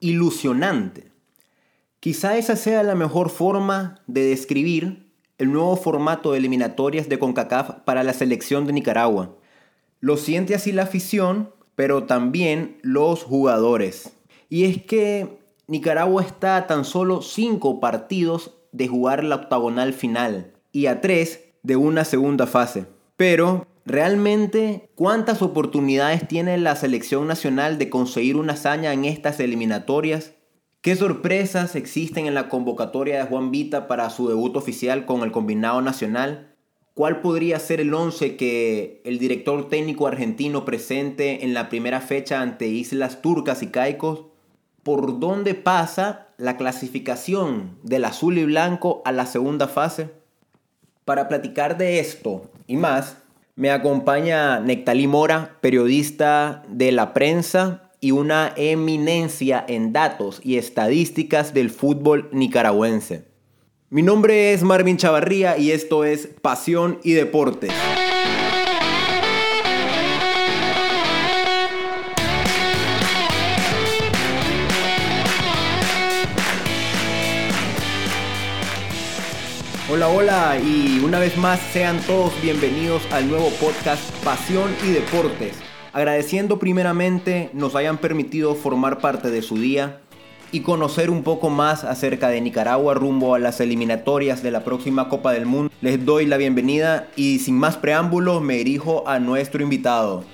ilusionante. Quizá esa sea la mejor forma de describir el nuevo formato de eliminatorias de CONCACAF para la selección de Nicaragua. Lo siente así la afición, pero también los jugadores. Y es que Nicaragua está a tan solo 5 partidos de jugar la octagonal final y a 3 de una segunda fase. Pero realmente, ¿cuántas oportunidades tiene la selección nacional de conseguir una hazaña en estas eliminatorias? ¿Qué sorpresas existen en la convocatoria de Juan Vita para su debut oficial con el combinado nacional? ¿Cuál podría ser el 11 que el director técnico argentino presente en la primera fecha ante Islas Turcas y Caicos? ¿Por dónde pasa la clasificación del azul y blanco a la segunda fase? Para platicar de esto y más, me acompaña Nectalí Mora, periodista de la prensa y una eminencia en datos y estadísticas del fútbol nicaragüense. Mi nombre es Marvin Chavarría y esto es Pasión y Deportes. Hola, hola y una vez más sean todos bienvenidos al nuevo podcast Pasión y Deportes. Agradeciendo primeramente nos hayan permitido formar parte de su día y conocer un poco más acerca de Nicaragua rumbo a las eliminatorias de la próxima Copa del Mundo, les doy la bienvenida y sin más preámbulos me dirijo a nuestro invitado.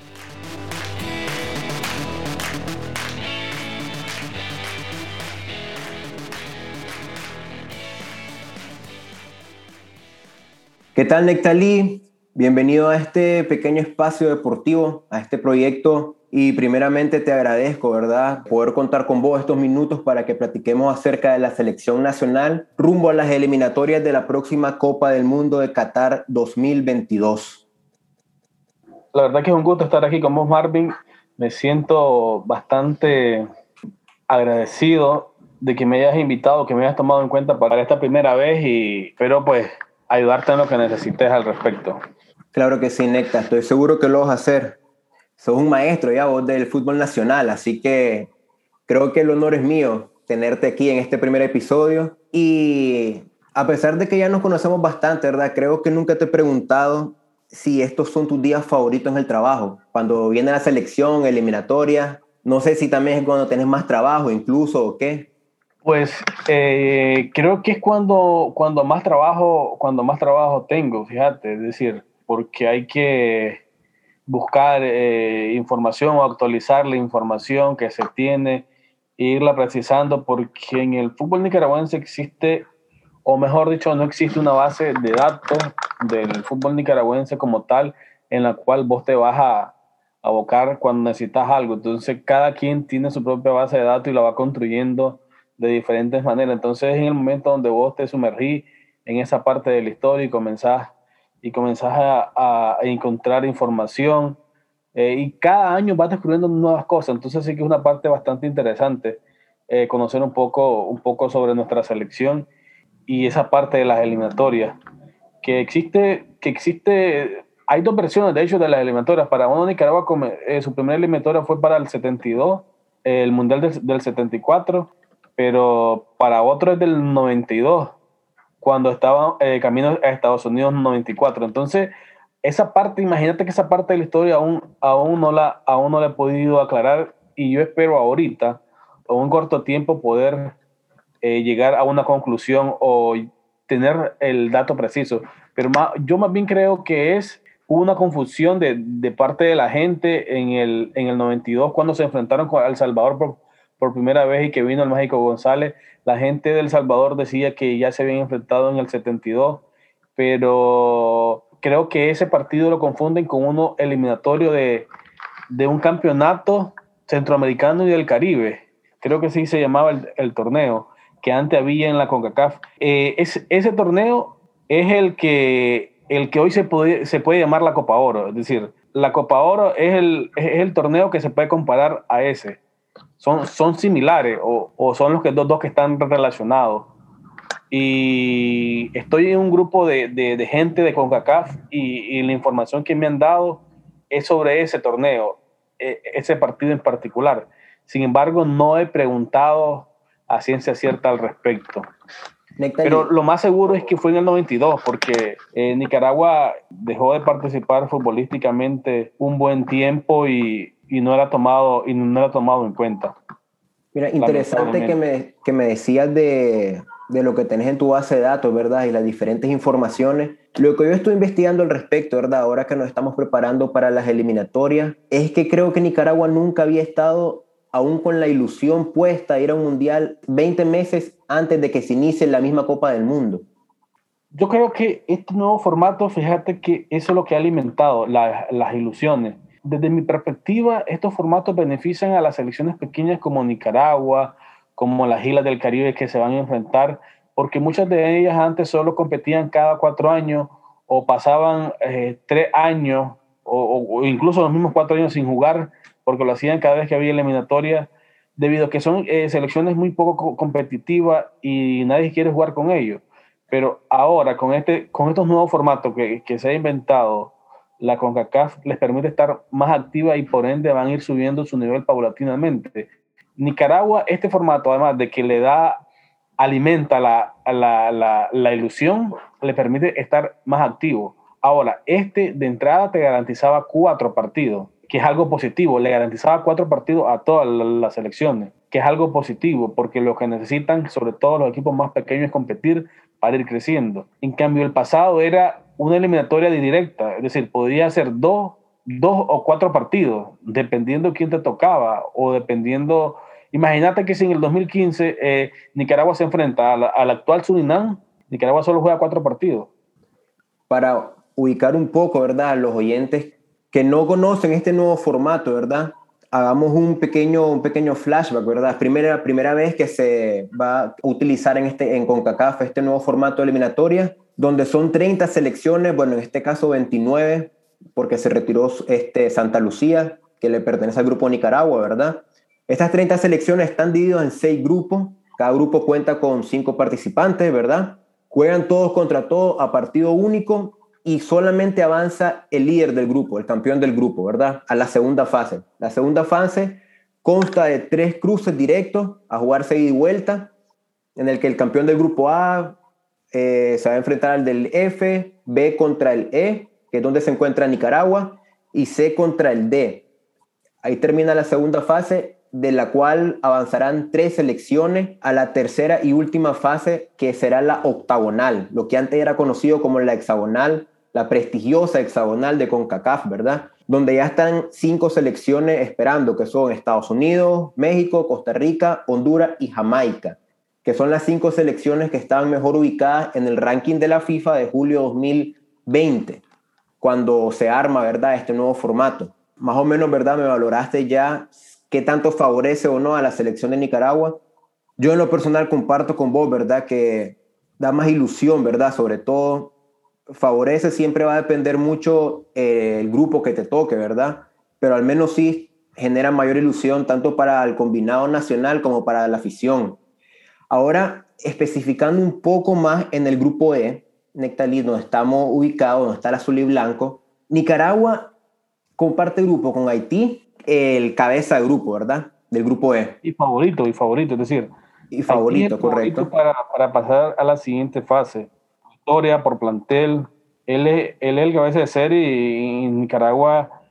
¿Qué tal, Nectalí? Bienvenido a este pequeño espacio deportivo, a este proyecto y primeramente te agradezco, ¿verdad? Poder contar con vos estos minutos para que platiquemos acerca de la selección nacional rumbo a las eliminatorias de la próxima Copa del Mundo de Qatar 2022. La verdad que es un gusto estar aquí con vos, Marvin. Me siento bastante agradecido de que me hayas invitado, que me hayas tomado en cuenta para esta primera vez y pues ayudarte en lo que necesites al respecto. Claro que sí, Necta. Estoy seguro que lo vas a hacer sos un maestro ya vos del fútbol nacional, así que creo que el honor es mío tenerte aquí en este primer episodio. Y a pesar de que ya nos conocemos bastante, ¿verdad? Creo que nunca te he preguntado si estos son tus días favoritos en el trabajo. Cuando viene la selección, eliminatoria, no sé si también es cuando tenés más trabajo incluso o qué. Pues eh, creo que es cuando, cuando, más trabajo, cuando más trabajo tengo, fíjate, es decir, porque hay que buscar eh, información o actualizar la información que se tiene e irla precisando porque en el fútbol nicaragüense existe, o mejor dicho, no existe una base de datos del fútbol nicaragüense como tal en la cual vos te vas a abocar cuando necesitas algo. Entonces cada quien tiene su propia base de datos y la va construyendo de diferentes maneras. Entonces en el momento donde vos te sumergís en esa parte de la historia y comenzás y comenzás a, encontrar información eh, y cada año vas descubriendo nuevas cosas. Entonces sí que es una parte bastante interesante eh, conocer un poco, un poco sobre nuestra selección y esa parte de las eliminatorias. Que existe, que existe, hay dos versiones de hecho de las eliminatorias. Para uno Nicaragua, eh, su primera eliminatoria fue para el 72, el Mundial del, del 74, pero para otro es del 92 cuando estaba eh, camino a Estados Unidos 94. Entonces, esa parte, imagínate que esa parte de la historia aún, aún, no, la, aún no la he podido aclarar y yo espero ahorita, en un corto tiempo, poder eh, llegar a una conclusión o tener el dato preciso. Pero yo más bien creo que es una confusión de, de, parte de la gente en el, en el 92 cuando se enfrentaron con El Salvador por primera vez y que vino el Mágico González. La gente del Salvador decía que ya se habían enfrentado en el 72, pero creo que ese partido lo confunden con uno eliminatorio de, de un campeonato centroamericano y del Caribe. Creo que sí se llamaba el, torneo que antes había en la CONCACAF. Eh, es, ese torneo es el que, el que hoy se puede, se puede llamar la Copa Oro. Es decir, la Copa Oro es el, es el torneo que se puede comparar a ese son, son similares o, o son los que, dos, dos que están relacionados. Y estoy en un grupo de, de, gente de CONCACAF y, y, la información que me han dado es sobre ese torneo, e, ese partido en particular. Sin embargo, no he preguntado a ciencia cierta al respecto. Pero lo más seguro es que fue en el 92, porque eh, Nicaragua dejó de participar futbolísticamente un buen tiempo y, no, era tomado, y no era tomado en cuenta. Mira, interesante que me, que me decías de, de lo que tenés en tu base de datos, ¿verdad? Y las diferentes informaciones. Lo que yo estoy investigando al respecto, ¿verdad? Ahora que nos estamos preparando para las eliminatorias, es que creo que Nicaragua nunca había estado aún con la ilusión puesta ir a un mundial 20 meses antes de que se inicie la misma Copa del Mundo. Yo creo que este nuevo formato, fíjate que eso es lo que ha alimentado las ilusiones. Desde mi perspectiva, estos formatos benefician a las selecciones pequeñas como Nicaragua, como las islas del Caribe que se van a enfrentar, porque muchas de ellas antes solo competían cada cuatro años o pasaban eh, tres años o, incluso los mismos cuatro años sin jugar, porque lo hacían cada vez que había eliminatoria, debido a que son eh, selecciones muy poco competitivas y nadie quiere jugar con ellos. Pero ahora, con, este, con estos nuevos formatos que, que se ha inventado, la CONCACAF les permite estar más activa y por ende van a ir subiendo su nivel paulatinamente. Nicaragua, este formato, además de que le da, alimenta la, la, la, ilusión, le permite estar más activo. Ahora, este de entrada te garantizaba cuatro partidos, que es algo positivo. Le garantizaba cuatro partidos a todas las selecciones, que es algo positivo, porque lo que necesitan, sobre todo los equipos más pequeños, es competir para ir creciendo. En cambio, el pasado era una eliminatoria directa, es decir, podría ser dos dos o cuatro partidos, dependiendo quién te tocaba o dependiendo... Imagínate que si en el 2015 eh, Nicaragua se enfrenta al, actual Surinam, Nicaragua solo juega cuatro partidos. Para ubicar un poco, ¿verdad? Los oyentes que no conocen este nuevo formato, ¿verdad? Hagamos un pequeño, un pequeño flashback, ¿verdad? Primera, primera vez que se va a utilizar en, este, en CONCACAF este nuevo formato de eliminatoria, donde son 30 selecciones, bueno, en este caso 29 porque se retiró este Santa Lucía, que le pertenece al grupo Nicaragua, ¿verdad? Estas 30 selecciones están divididas en seis grupos, cada grupo cuenta con cinco participantes, ¿verdad? Juegan todos contra todos a partido único y solamente avanza el líder del grupo, el campeón del grupo, ¿verdad? A la segunda fase. La segunda fase consta de tres cruces directos a jugar seguida y vuelta, en el que el campeón del grupo A eh, se va a enfrentar al del F, B contra el E que es donde se encuentra Nicaragua, y C contra el D. Ahí termina la segunda fase, de la cual avanzarán tres selecciones a la tercera y última fase, que será la octagonal, lo que antes era conocido como la hexagonal, la prestigiosa hexagonal de CONCACAF, ¿verdad? Donde ya están cinco selecciones esperando, que son Estados Unidos, México, Costa Rica, Honduras y Jamaica, que son las cinco selecciones que estaban mejor ubicadas en el ranking de la FIFA de julio 2020 cuando se arma, ¿verdad?, este nuevo formato. Más o menos, ¿verdad?, me valoraste ya qué tanto favorece o no a la selección de Nicaragua. Yo en lo personal comparto con vos, ¿verdad?, que da más ilusión, ¿verdad? Sobre todo, favorece, siempre va a depender mucho eh, el grupo que te toque, ¿verdad? Pero al menos sí genera mayor ilusión tanto para el combinado nacional como para la afición. Ahora, especificando un poco más en el grupo E, Nectalí, donde estamos ubicados, donde está el azul y blanco. Nicaragua comparte grupo con Haití, el cabeza de grupo, ¿verdad? Del grupo E. Y favorito, y favorito, es decir. Y favorito, correcto. Para, para, pasar a la siguiente fase. Historia por plantel. Él es, él es el cabeza de serie y, Nicaragua.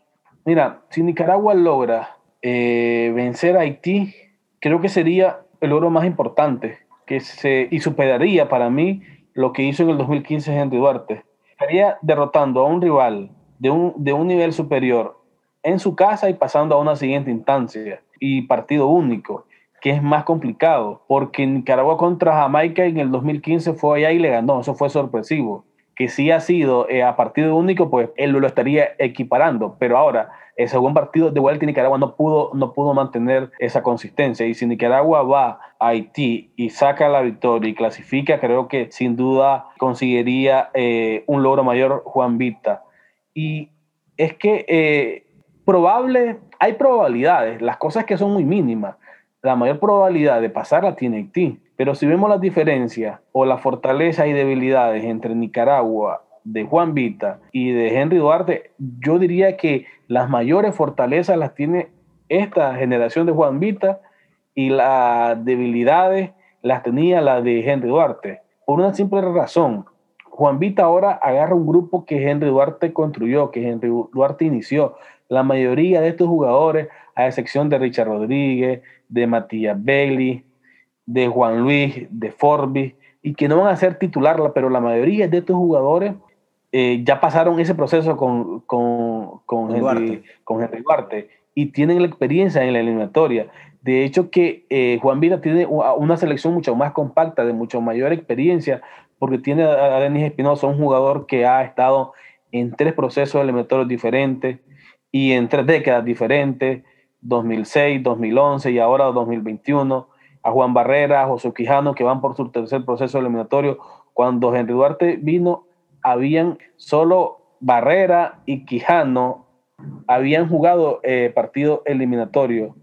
Mira, si Nicaragua logra eh, vencer a Haití, creo que sería el logro más importante que se, y superaría para mí lo que hizo en el 2015 Henry Duarte. Estaría derrotando a un rival de un, de un nivel superior en su casa y pasando a una siguiente instancia y partido único, que es más complicado, porque Nicaragua contra Jamaica en el 2015 fue allá y le ganó, eso fue sorpresivo. Que sí ha sido eh, a partido único, pues él lo estaría equiparando, pero ahora el segundo partido de vuelta Nicaragua no pudo, no pudo mantener esa consistencia. Y si Nicaragua va a Haití y saca la victoria y clasifica, creo que sin duda conseguiría eh, un logro mayor Juan Vita. Y es que eh, probable, hay probabilidades, las cosas que son muy mínimas. La mayor probabilidad de pasar la tiene Haití. Pero si vemos las diferencias o las fortalezas y debilidades entre Nicaragua de Juan Vita y de Henry Duarte, yo diría que las mayores fortalezas las tiene esta generación de Juan Vita y las debilidades las tenía la de Henry Duarte. Por una simple razón, Juan Vita ahora agarra un grupo que Henry Duarte construyó, que Henry Duarte inició. La mayoría de estos jugadores, a excepción de Richard Rodríguez, de Matías Bailey, de Juan Luis, de Forbis, y que no van a ser titular, pero la mayoría de estos jugadores eh, ya pasaron ese proceso con, con, con, Henry, Duarte y tienen la experiencia en la eliminatoria. De hecho, que eh, Juan Vida tiene una selección mucho más compacta, de mucho mayor experiencia, porque tiene a Denis Espinosa, un jugador que ha estado en tres procesos eliminatorios diferentes y en tres décadas diferentes, 2006, 2011 y ahora 2021. A Juan Barrera, a José Quijano, que van por su tercer proceso eliminatorio. Cuando Henry Duarte vino, habían solo Barrera y Quijano habían jugado eh, partido eliminatorio.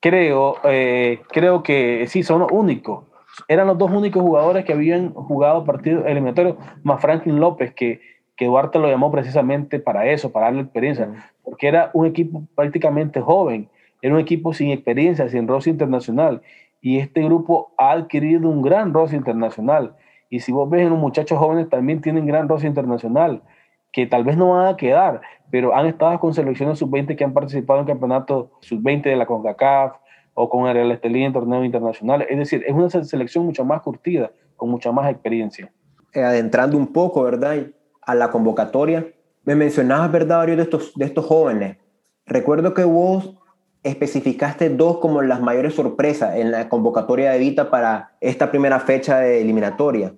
Creo, eh, creo que sí, son los únicos. Eran los dos únicos jugadores que habían jugado partido eliminatorio, más Franklin López, que, que Duarte lo llamó precisamente para eso, para darle experiencia, porque era un equipo prácticamente joven, era un equipo sin experiencia, sin roce internacional, y este grupo ha adquirido un gran roce internacional. Y si vos ves en los muchachos jóvenes también tienen gran roce internacional, que tal vez no van a quedar, pero han estado con selecciones sub-20 que han participado en campeonatos sub-20 de la CONCACAF o con el Real Estelí en torneos internacionales. Es decir, es una selección mucho más curtida, con mucha más experiencia. Eh, adentrando un poco, ¿verdad? A la convocatoria, me mencionabas, ¿verdad, varios de estos, de estos jóvenes? Recuerdo que vos especificaste dos como las mayores sorpresas en la convocatoria de Vita para esta primera fecha de eliminatoria.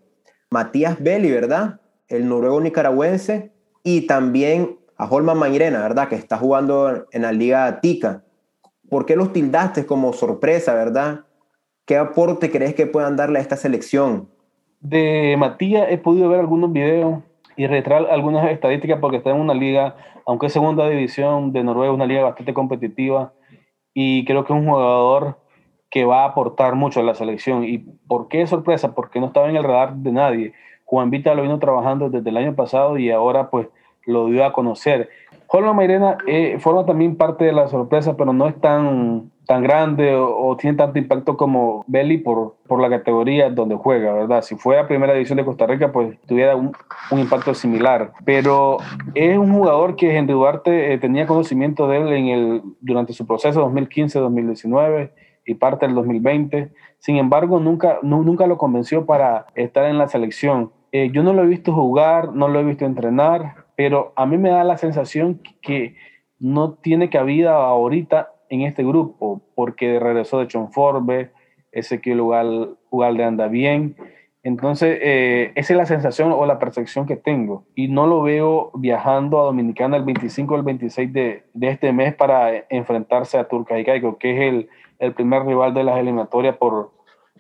Matías Belli, ¿verdad? El noruego nicaragüense y también a Holman Mairena, ¿verdad? Que está jugando en la Liga Tica. ¿Por qué los tildaste como sorpresa, verdad? ¿Qué aporte crees que puedan darle a esta selección? De Matías he podido ver algunos videos y retraer algunas estadísticas porque está en una liga, aunque es segunda división de Noruega, una liga bastante competitiva y creo que es un jugador que va a aportar mucho a la selección. ¿Y por qué sorpresa? Porque no estaba en el radar de nadie. Juan Vita lo vino trabajando desde el año pasado y ahora pues lo dio a conocer. Holman Mairena eh, forma también parte de la sorpresa, pero no es tan, tan grande o, tiene tanto impacto como Belly por, por la categoría donde juega, ¿verdad? Si fuera primera división de Costa Rica, pues tuviera un, un impacto similar. Pero es un jugador que Henry Duarte eh, tenía conocimiento de él en el, durante su proceso 2015-2019 y parte del 2020. Sin embargo, nunca, nunca lo convenció para estar en la selección. Eh, yo no lo he visto jugar, no lo he visto entrenar, pero a mí me da la sensación que no tiene cabida ahorita en este grupo, porque regresó de Chonforbe, Ezequiel Ugalde anda bien. Entonces, eh, esa es la sensación o la percepción que tengo. Y no lo veo viajando a Dominicana el 25 o el 26 de, de, este mes para enfrentarse a Turca y Caico, que es el, el, primer rival de las eliminatorias por,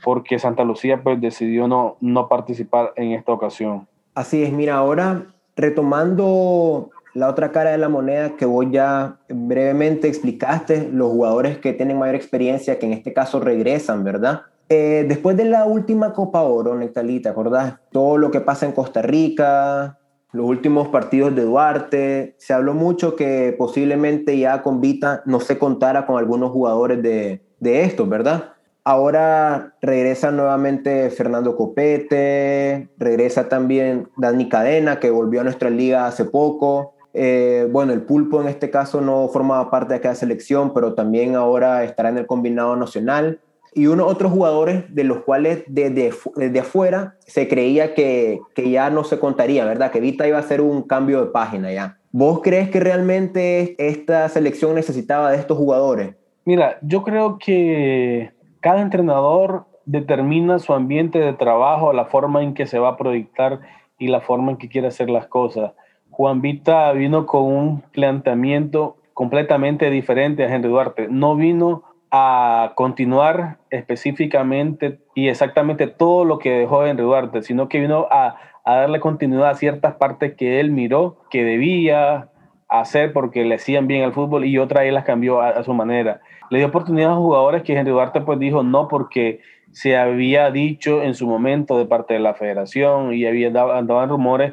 porque Santa Lucía pues, decidió no, no participar en esta ocasión. Así es, mira, ahora retomando la otra cara de la moneda que vos ya brevemente explicaste, los jugadores que tienen mayor experiencia, que en este caso regresan, ¿verdad? Eh, después de la última Copa Oro, Nectalí, ¿te acordás? Todo lo que pasa en Costa Rica, los últimos partidos de Duarte, se habló mucho que posiblemente ya con Vita no se contara con algunos jugadores de, de estos, ¿verdad? Ahora regresa nuevamente Fernando Copete, regresa también Dani Cadena, que volvió a nuestra liga hace poco. Eh, bueno, el pulpo en este caso no formaba parte de aquella selección, pero también ahora estará en el combinado nacional. Y unos otros jugadores de los cuales desde, desde afuera se creía que, que ya no se contaría, ¿verdad? Que Vita iba a ser un cambio de página ya. ¿Vos crees que realmente esta selección necesitaba de estos jugadores? Mira, yo creo que cada entrenador determina su ambiente de trabajo, la forma en que se va a proyectar y la forma en que quiere hacer las cosas. Juan Vita vino con un planteamiento completamente diferente a Henry Duarte. No vino a continuar específicamente y exactamente todo lo que dejó Henry Duarte, sino que vino a, darle continuidad a ciertas partes que él miró que debía hacer porque le hacían bien al fútbol y otras él las cambió a su manera le dio oportunidad a jugadores que Henry Duarte pues dijo no porque se había dicho en su momento de parte de la federación y había andaban rumores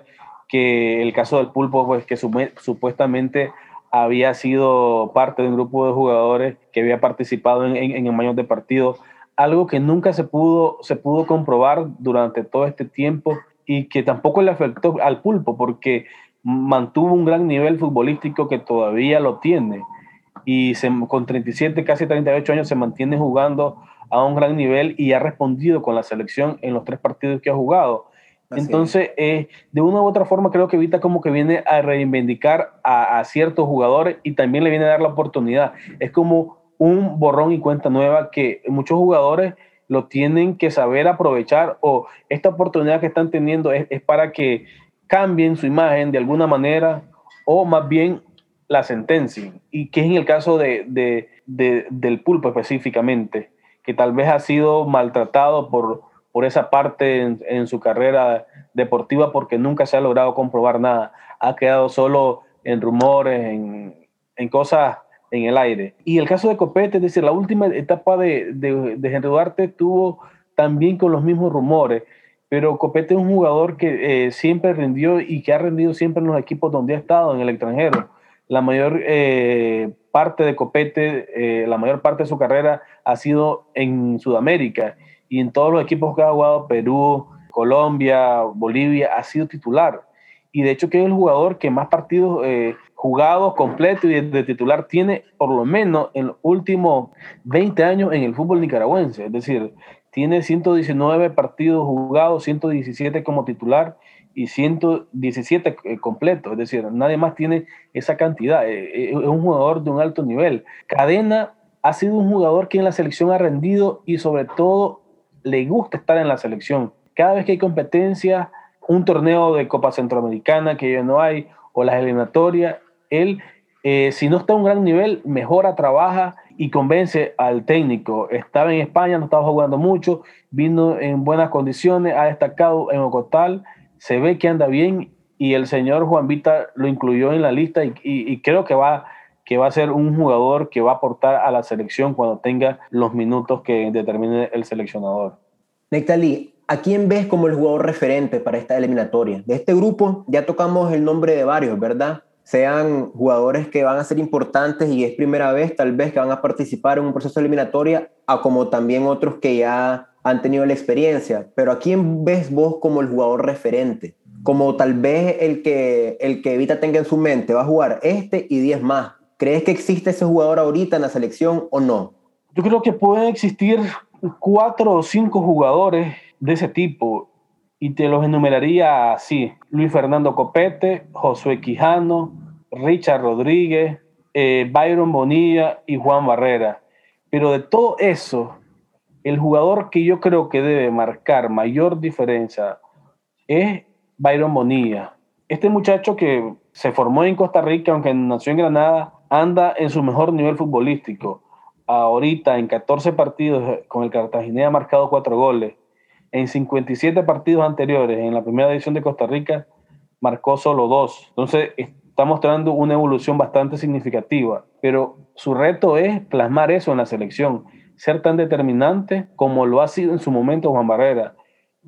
que el caso del pulpo pues que supuestamente había sido parte de un grupo de jugadores que había participado en, en, en de partido, algo que nunca se pudo, se pudo comprobar durante todo este tiempo y que tampoco le afectó al pulpo porque mantuvo un gran nivel futbolístico que todavía lo tiene y se, con 37, casi 38 años se mantiene jugando a un gran nivel y ha respondido con la selección en los tres partidos que ha jugado. Entonces, eh, de una u otra forma, creo que Vita como que viene a reivindicar a, ciertos jugadores y también le viene a dar la oportunidad. Es como un borrón y cuenta nueva que muchos jugadores lo tienen que saber aprovechar o esta oportunidad que están teniendo es, para que cambien su imagen de alguna manera o más bien la sentencien. Y que es en el caso de, del pulpo específicamente, que tal vez ha sido maltratado por por esa parte en, su carrera deportiva porque nunca se ha logrado comprobar nada. Ha quedado solo en rumores, en, cosas en el aire. Y el caso de Copete, es decir, la última etapa de, de, de Henry Duarte tuvo también con los mismos rumores, pero Copete es un jugador que eh, siempre rindió y que ha rendido siempre en los equipos donde ha estado, en el extranjero. La mayor eh, parte de Copete, eh, la mayor parte de su carrera ha sido en Sudamérica y en todos los equipos que ha jugado, Perú, Colombia, Bolivia, ha sido titular. Y de hecho que es el jugador que más partidos eh, jugados completos y de, titular tiene por lo menos en los últimos 20 años en el fútbol nicaragüense. Es decir, tiene 119 partidos jugados, 117 como titular y 117 eh, completos. Es decir, nadie más tiene esa cantidad. Eh, es un jugador de un alto nivel. Cadena ha sido un jugador que en la selección ha rendido y sobre todo le gusta estar en la selección. Cada vez que hay competencia, un torneo de Copa Centroamericana que ya no hay, o las eliminatorias, él, eh, si no está a un gran nivel, mejora, trabaja y convence al técnico. Estaba en España, no estaba jugando mucho, vino en buenas condiciones, ha destacado en Ocotal, se ve que anda bien y el señor Juan Vita lo incluyó en la lista y creo que va que va a ser un jugador que va a aportar a la selección cuando tenga los minutos que determine el seleccionador. Nectalí, ¿a quién ves como el jugador referente para esta eliminatoria? De este grupo ya tocamos el nombre de varios, ¿verdad? Sean jugadores que van a ser importantes y es primera vez tal vez que van a participar en un proceso eliminatoria, a como también otros que ya han tenido la experiencia. Pero ¿a quién ves vos como el jugador referente? Como tal vez el que, el que Evita tenga en su mente, va a jugar este y 10 más ¿Crees que existe ese jugador ahorita en la selección o no? Yo creo que pueden existir cuatro o cinco jugadores de ese tipo y te los enumeraría así. Luis Fernando Copete, Josué Quijano, Richard Rodríguez, eh, Byron Bonilla y Juan Barrera. Pero de todo eso, el jugador que yo creo que debe marcar mayor diferencia es Byron Bonilla. Este muchacho que se formó en Costa Rica, aunque nació en Granada, anda en su mejor nivel futbolístico. Ahorita en 14 partidos eh, con el Cartaginés ha marcado 4 goles. En 57 partidos anteriores en la primera edición de Costa Rica marcó solo 2. Entonces está mostrando una evolución bastante significativa. Pero su reto es plasmar eso en la selección. Ser tan determinante como lo ha sido en su momento Juan Barrera.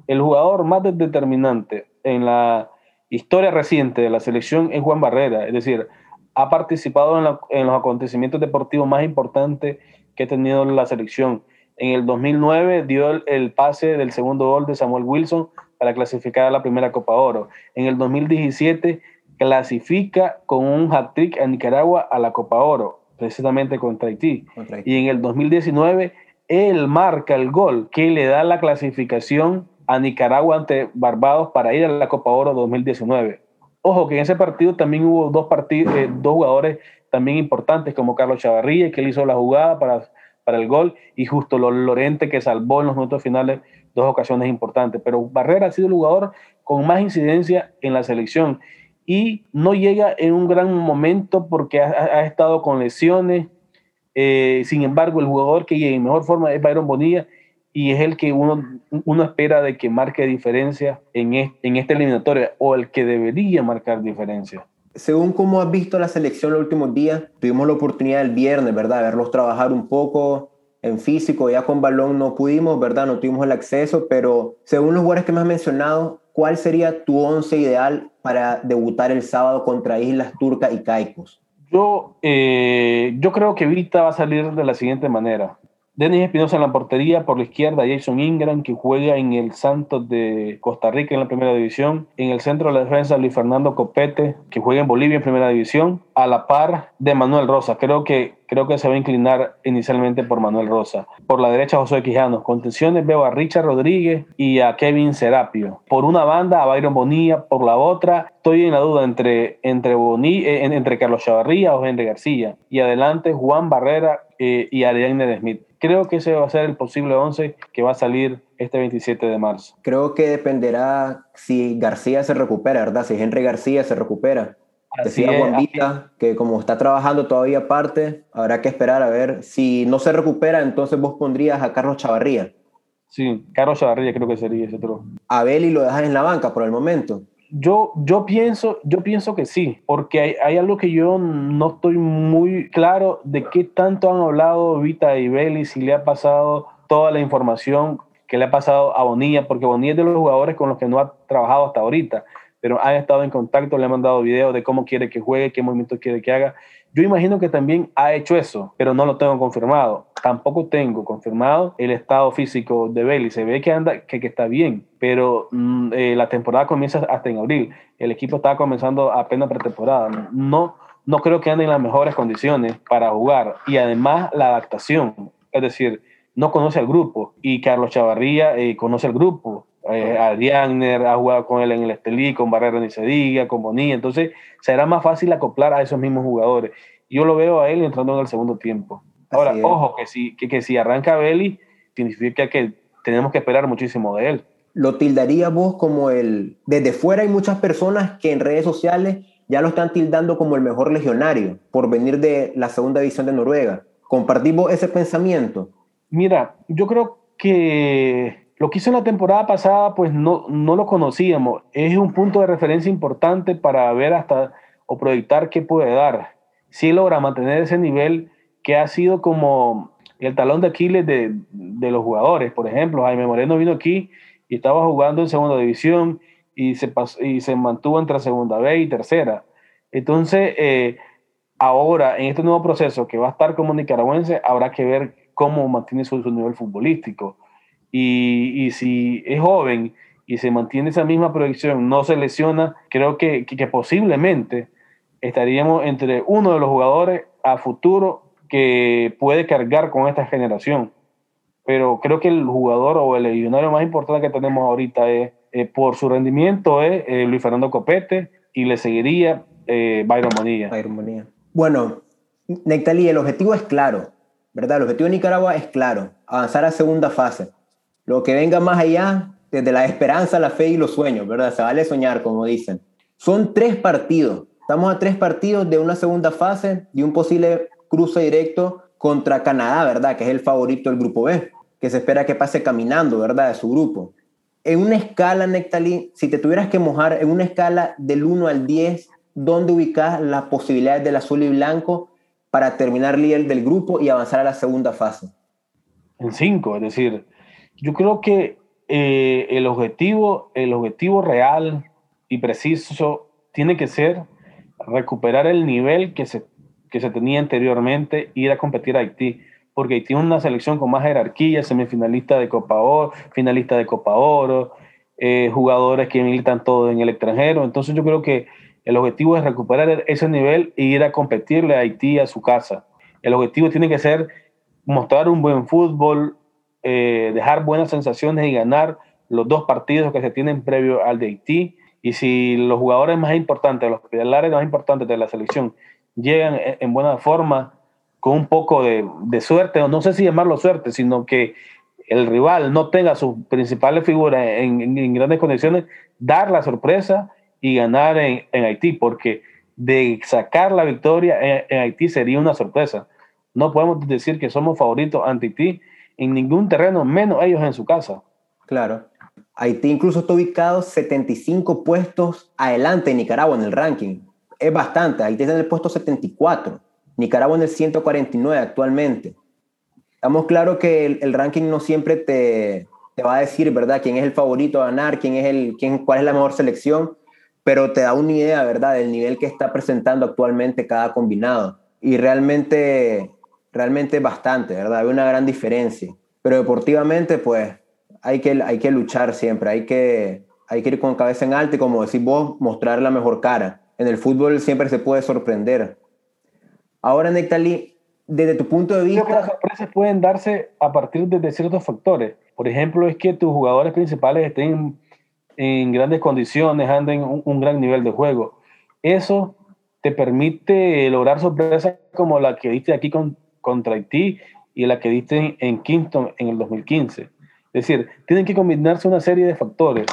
El jugador más determinante en la historia reciente de la selección es Juan Barrera. Es decir, ha participado en, los acontecimientos deportivos más importantes que ha tenido la selección. En el 2009 dio el, pase del segundo gol de Samuel Wilson para clasificar a la primera Copa Oro. En el 2017 clasifica con un hat-trick a Nicaragua a la Copa Oro, precisamente contra Haití. Y en el 2019 él marca el gol que le da la clasificación a Nicaragua ante Barbados para ir a la Copa Oro 2019. Ojo que en ese partido también hubo dos, partidos, eh, dos jugadores también importantes como Carlos Chavarría, que él hizo la jugada para, para el gol, y justo Lorente que salvó en los minutos finales dos ocasiones importantes. Pero Barrera ha sido el jugador con más incidencia en la selección y no llega en un gran momento porque ha, estado con lesiones. Eh, sin embargo, el jugador que llega en mejor forma es Byron Bonilla y es el que uno, uno espera de que marque diferencia en, en esta eliminatoria o el que debería marcar diferencia. Según cómo has visto la selección los últimos días, tuvimos la oportunidad el viernes, ¿verdad? verlos trabajar un poco en físico, ya con balón no pudimos, ¿verdad? No tuvimos el acceso, pero según los jugadores que me has mencionado, ¿cuál sería tu once ideal para debutar el sábado contra Islas Turcas y Caicos? Yo, eh, yo creo que Vita va a salir de la siguiente manera. Denis Espinosa en la portería, por la izquierda Jason Ingram, que juega en el Santos de Costa Rica en la primera división. En el centro de la defensa Luis Fernando Copete, que juega en Bolivia en primera división, a la par de Manuel Rosa. Creo que, creo que se va a inclinar inicialmente por Manuel Rosa. Por la derecha José Quijano. Contenciones veo a Richard Rodríguez y a Kevin Serapio. Por una banda a Byron Bonilla, por la otra estoy en la duda entre, entre, eh, entre Carlos Chavarría o Henry García. Y adelante Juan Barrera eh, y Ariane Smith creo que ese va a ser el posible 11 que va a salir este 27 de marzo. Creo que dependerá si García se recupera, ¿verdad? Si Henry García se recupera. Decía Juanita que como está trabajando todavía aparte, habrá que esperar a ver. Si no se recupera, entonces vos pondrías a Carlos Chavarría. Sí, Carlos Chavarría creo que sería ese otro. A Beli lo dejas en la banca por el momento. Yo, yo, pienso, yo pienso que sí, porque hay, hay, algo que yo no estoy muy claro de qué tanto han hablado Vita y Belli, si le ha pasado toda la información que le ha pasado a Bonilla, porque Bonilla es de los jugadores con los que no ha trabajado hasta ahorita, pero han estado en contacto, le han mandado videos de cómo quiere que juegue, qué movimientos quiere que haga. Yo imagino que también ha hecho eso, pero no lo tengo confirmado. Tampoco tengo confirmado el estado físico de Belly. Se ve que anda, que, que está bien, pero mm, eh, la temporada comienza hasta en abril. El equipo está comenzando apenas pretemporada. No, no creo que ande en las mejores condiciones para jugar. Y además la adaptación, es decir, no conoce al grupo. Y Carlos Chavarría eh, conoce al grupo eh, a ha jugado con él en el Estelí, con Barrera ni se diga, con Bonilla, entonces será más fácil acoplar a esos mismos jugadores. Yo lo veo a él entrando en el segundo tiempo. Ahora, ojo, que si, que, que si arranca Belli, significa que tenemos que esperar muchísimo de él. ¿Lo tildaría vos como el... Desde fuera hay muchas personas que en redes sociales ya lo están tildando como el mejor legionario por venir de la segunda división de Noruega. ¿Compartimos ese pensamiento? Mira, yo creo que lo que hizo en la temporada pasada, pues no, no lo conocíamos. Es un punto de referencia importante para ver hasta o proyectar qué puede dar. Si logra mantener ese nivel que ha sido como el talón de Aquiles de, de los jugadores. Por ejemplo, Jaime Moreno vino aquí y estaba jugando en segunda división y se, y se mantuvo entre segunda B y tercera. Entonces, eh, ahora en este nuevo proceso que va a estar como nicaragüense, habrá que ver cómo mantiene su nivel futbolístico y, si es joven y se mantiene esa misma proyección, no se lesiona, creo que, que, posiblemente estaríamos entre uno de los jugadores a futuro que puede cargar con esta generación. Pero creo que el jugador o el legionario más importante que tenemos ahorita es, eh, por su rendimiento es eh, Luis Fernando Copete y le seguiría eh, Byron Bonilla. Byron Bonilla. Bueno, Nectalí, el objetivo es claro, ¿verdad? El objetivo de Nicaragua es claro, avanzar a segunda fase. Lo que venga más allá, desde la esperanza, la fe y los sueños, ¿verdad? Se vale soñar, como dicen. Son tres partidos. Estamos a tres partidos de una segunda fase y un posible cruce directo contra Canadá, ¿verdad? Que es el favorito del grupo B, que se espera que pase caminando, ¿verdad? De su grupo. En una escala, Nectalí, si te tuvieras que mojar en una escala del 1 al 10, ¿dónde ubicas las posibilidades del azul y blanco para terminar líder del grupo y avanzar a la segunda fase? En 5, es decir, yo creo que eh, el, objetivo, el objetivo real y preciso tiene que ser recuperar el nivel que se, que se tenía anteriormente, ir a competir a Haití, porque Haití es una selección con más jerarquía, semifinalista de Copa Oro, finalista de Copa Oro, eh, jugadores que militan todo en el extranjero. Entonces yo creo que el objetivo es recuperar ese nivel e ir a competirle a Haití a su casa. El objetivo tiene que ser mostrar un buen fútbol, eh, dejar buenas sensaciones y ganar los dos partidos que se tienen previo al de Haití. Y si los jugadores más importantes, los pilares más importantes de la selección llegan en buena forma, con un poco de, suerte, o no sé si llamarlo suerte, sino que el rival no tenga sus principales figuras en, grandes condiciones, dar la sorpresa y ganar en, Haití, porque de sacar la victoria en, en, Haití sería una sorpresa. No podemos decir que somos favoritos ante Haití en ningún terreno, menos ellos en su casa. Claro. Haití incluso está ubicado 75 puestos adelante de Nicaragua en el ranking. Es bastante. Haití está en el puesto 74. Nicaragua en el 149 actualmente. Estamos claro que el, ranking no siempre te, te, va a decir, ¿verdad?, quién es el favorito a ganar, quién es el, quién, cuál es la mejor selección. pero te da una idea, ¿verdad?, del nivel que está presentando actualmente cada combinado. Y realmente, realmente bastante, ¿verdad? Hay una gran diferencia. Pero deportivamente, pues, hay que, hay que luchar siempre, hay que, hay que ir con cabeza en alto y, como decís vos, mostrar la mejor cara. En el fútbol siempre se puede sorprender. Ahora, Nectali, desde tu punto de vista... las sorpresas pueden darse a partir de ciertos factores. Por ejemplo, es que tus jugadores principales estén en grandes condiciones, anden un, un gran nivel de juego. Eso te permite lograr sorpresas como la que diste aquí con, contra Haití y la que diste en, Kingston en el 2015. Es decir, tienen que combinarse una serie de factores,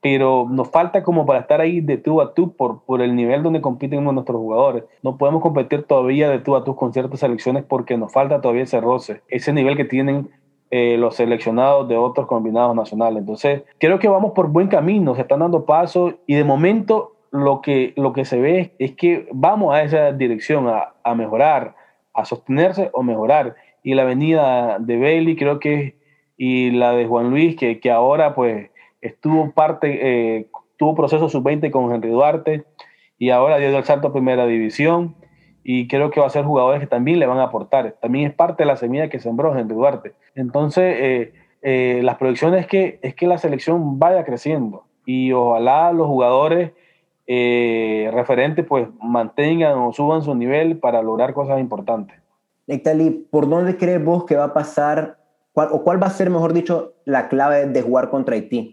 pero nos falta como para estar ahí de tú a tú por, por el nivel donde compiten nuestros jugadores. No podemos competir todavía de tú a tú con ciertas selecciones porque nos falta todavía ese roce, ese nivel que tienen eh, los seleccionados de otros combinados nacionales. Entonces, creo que vamos por buen camino, se están dando pasos y de momento lo que, lo que se ve es que vamos a esa dirección, a, a mejorar, a sostenerse o mejorar. Y la venida de Bailey creo que y la de Juan Luis, que, que ahora pues estuvo parte, eh, tuvo proceso sub-20 con Henry Duarte y ahora dio el salto a primera división y creo que va a ser jugadores que también le van a aportar. También es parte de la semilla que sembró Henry Duarte. Entonces, eh, eh, las proyecciones es que, es que la selección vaya creciendo y ojalá los jugadores eh, referentes pues mantengan o suban su nivel para lograr cosas importantes. Nectali, ¿por dónde crees vos que va a pasar, o cuál va a ser, mejor dicho, la clave de jugar contra Haití?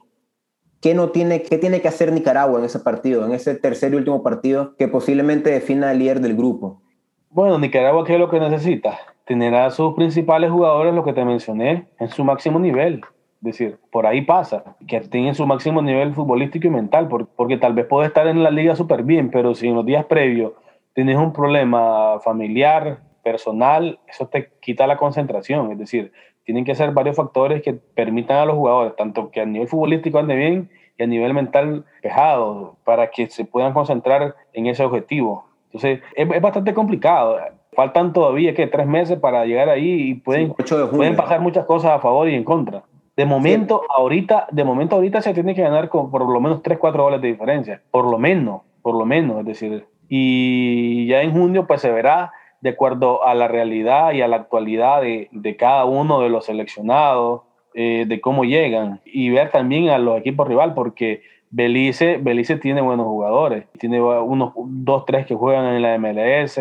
¿Qué, no tiene, ¿Qué tiene que hacer Nicaragua en ese partido, en ese tercer y último partido que posiblemente defina el líder del grupo? Bueno, Nicaragua, ¿qué es lo que necesita? Tener a sus principales jugadores, lo que te mencioné, en su máximo nivel. Es decir, por ahí pasa, que estén en su máximo nivel futbolístico y mental, porque, tal vez puede estar en la liga súper bien, pero si en los días previos tienes un problema familiar, personal, eso te quita la concentración. Es decir, tienen que ser varios factores que permitan a los jugadores, tanto que a nivel futbolístico ande bien y a nivel mental pejado, para que se puedan concentrar en ese objetivo. Entonces, es, bastante complicado. Faltan todavía que tres meses para llegar ahí y pueden, pueden pasar muchas cosas a favor y en contra. De momento, ahorita, de momento ahorita se tiene que ganar con por lo menos 3, 4 goles de diferencia. Por lo menos, por lo menos, es decir. Y ya en junio pues se verá de acuerdo a la realidad y a la actualidad de, de cada uno de los seleccionados, eh, de cómo llegan. Y ver también a los equipos rival, porque Belice, Belice tiene buenos jugadores, tiene unos dos, tres que juegan en la MLS.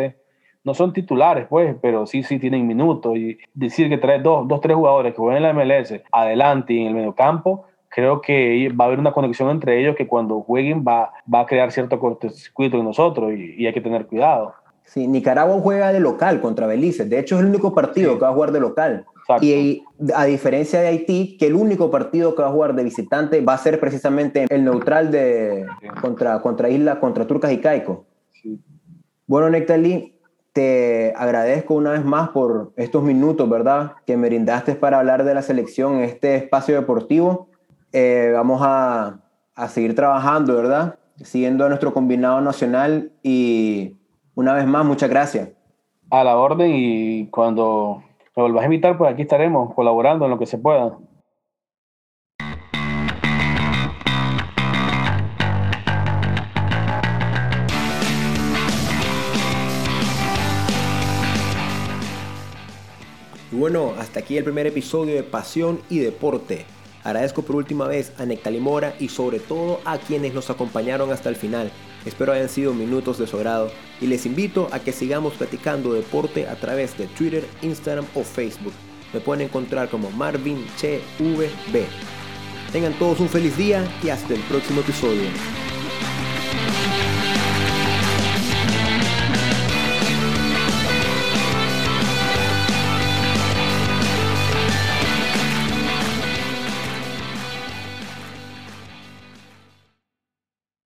No son titulares, pues, pero sí, sí tienen minutos. Y decir que trae dos, dos, tres jugadores que juegan en la MLS adelante y en el mediocampo, creo que va a haber una conexión entre ellos que cuando jueguen va, va a crear cierto cortocircuito en nosotros y hay que tener cuidado. Sí, Nicaragua juega de local contra Belice. De hecho, es el único partido que va a jugar de local. Y a diferencia de Haití, que el único partido que va a jugar de visitante va a ser precisamente el neutral de, contra, contra Isla, contra Turcas y Caico. Bueno, Nectalí, te agradezco una vez más por estos minutos, ¿verdad? Que me brindaste para hablar de la selección en este espacio deportivo. Eh, vamos a, a seguir trabajando, ¿verdad? Siguiendo a nuestro combinado nacional y una vez más, muchas gracias. A la orden y cuando me vuelvas a invitar, pues aquí estaremos colaborando en lo que se pueda. Y bueno, hasta aquí el primer episodio de Pasión y Deporte. Agradezco por última vez a Nectalimora y sobre todo a quienes nos acompañaron hasta el final. Espero hayan sido minutos de su agrado y les invito a que sigamos platicando deporte a través de Twitter, Instagram o Facebook. Me pueden encontrar como Marvin Che VB. Tengan todos un feliz día y hasta el próximo episodio.